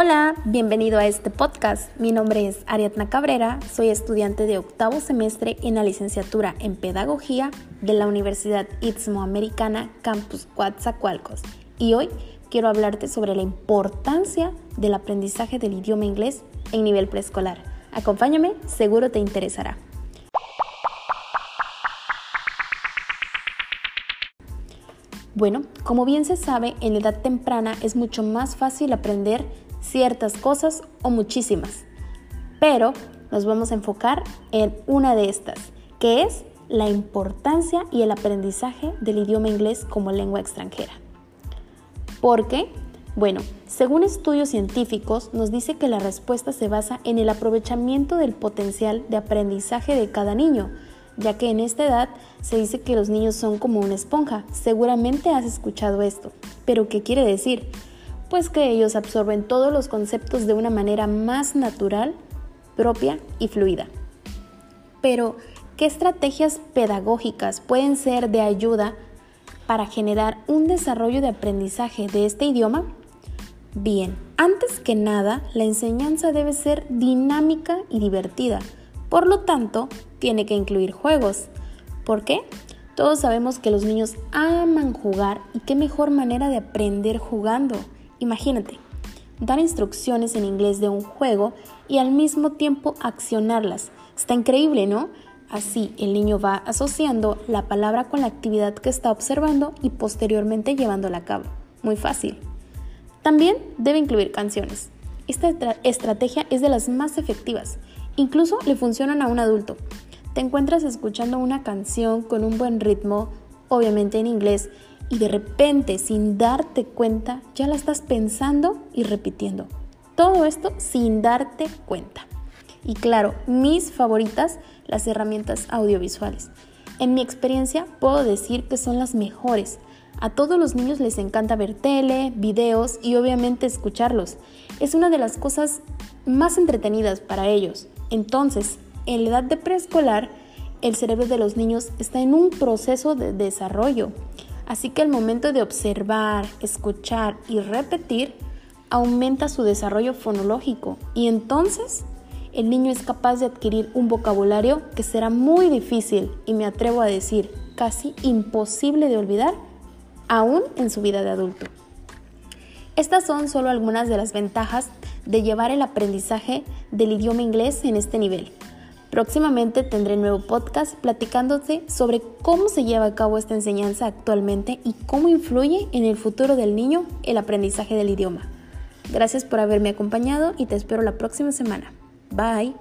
Hola, bienvenido a este podcast. Mi nombre es Ariadna Cabrera, soy estudiante de octavo semestre en la licenciatura en Pedagogía de la Universidad Istmo Americana Campus Coatzacoalcos y hoy quiero hablarte sobre la importancia del aprendizaje del idioma inglés en nivel preescolar. Acompáñame, seguro te interesará. Bueno, como bien se sabe, en edad temprana es mucho más fácil aprender ciertas cosas o muchísimas, pero nos vamos a enfocar en una de estas, que es la importancia y el aprendizaje del idioma inglés como lengua extranjera. ¿Por qué? Bueno, según estudios científicos, nos dice que la respuesta se basa en el aprovechamiento del potencial de aprendizaje de cada niño, ya que en esta edad se dice que los niños son como una esponja. Seguramente has escuchado esto. Pero ¿qué quiere decir? Pues que ellos absorben todos los conceptos de una manera más natural, propia y fluida. Pero, ¿qué estrategias pedagógicas pueden ser de ayuda para generar un desarrollo de aprendizaje de este idioma? Bien, antes que nada, la enseñanza debe ser dinámica y divertida. Por lo tanto, tiene que incluir juegos. ¿Por qué? Todos sabemos que los niños aman jugar y qué mejor manera de aprender jugando. Imagínate, dar instrucciones en inglés de un juego y al mismo tiempo accionarlas. Está increíble, ¿no? Así el niño va asociando la palabra con la actividad que está observando y posteriormente llevándola a cabo. Muy fácil. También debe incluir canciones. Esta estrategia es de las más efectivas. Incluso le funcionan a un adulto. Te encuentras escuchando una canción con un buen ritmo, obviamente en inglés, y de repente, sin darte cuenta, ya la estás pensando y repitiendo. Todo esto sin darte cuenta. Y claro, mis favoritas, las herramientas audiovisuales. En mi experiencia puedo decir que son las mejores. A todos los niños les encanta ver tele, videos y obviamente escucharlos. Es una de las cosas más entretenidas para ellos. Entonces, en la edad de preescolar, el cerebro de los niños está en un proceso de desarrollo. Así que al momento de observar, escuchar y repetir, aumenta su desarrollo fonológico y entonces el niño es capaz de adquirir un vocabulario que será muy difícil y me atrevo a decir casi imposible de olvidar aún en su vida de adulto. Estas son solo algunas de las ventajas de llevar el aprendizaje del idioma inglés en este nivel. Próximamente tendré un nuevo podcast platicándote sobre cómo se lleva a cabo esta enseñanza actualmente y cómo influye en el futuro del niño el aprendizaje del idioma. Gracias por haberme acompañado y te espero la próxima semana. Bye.